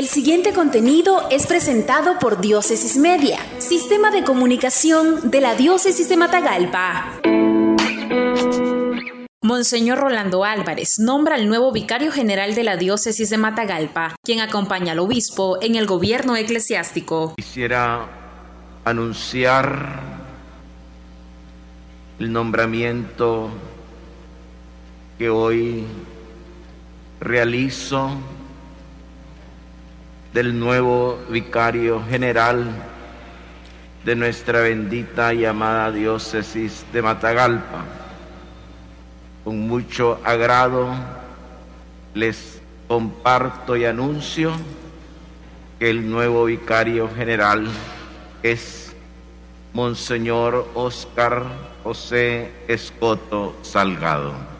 El siguiente contenido es presentado por Diócesis Media, Sistema de Comunicación de la Diócesis de Matagalpa. Monseñor Rolando Álvarez nombra al nuevo vicario general de la Diócesis de Matagalpa, quien acompaña al obispo en el gobierno eclesiástico. Quisiera anunciar el nombramiento que hoy realizo del nuevo vicario general de nuestra bendita y amada diócesis de Matagalpa. Con mucho agrado les comparto y anuncio que el nuevo vicario general es Monseñor Oscar José Escoto Salgado.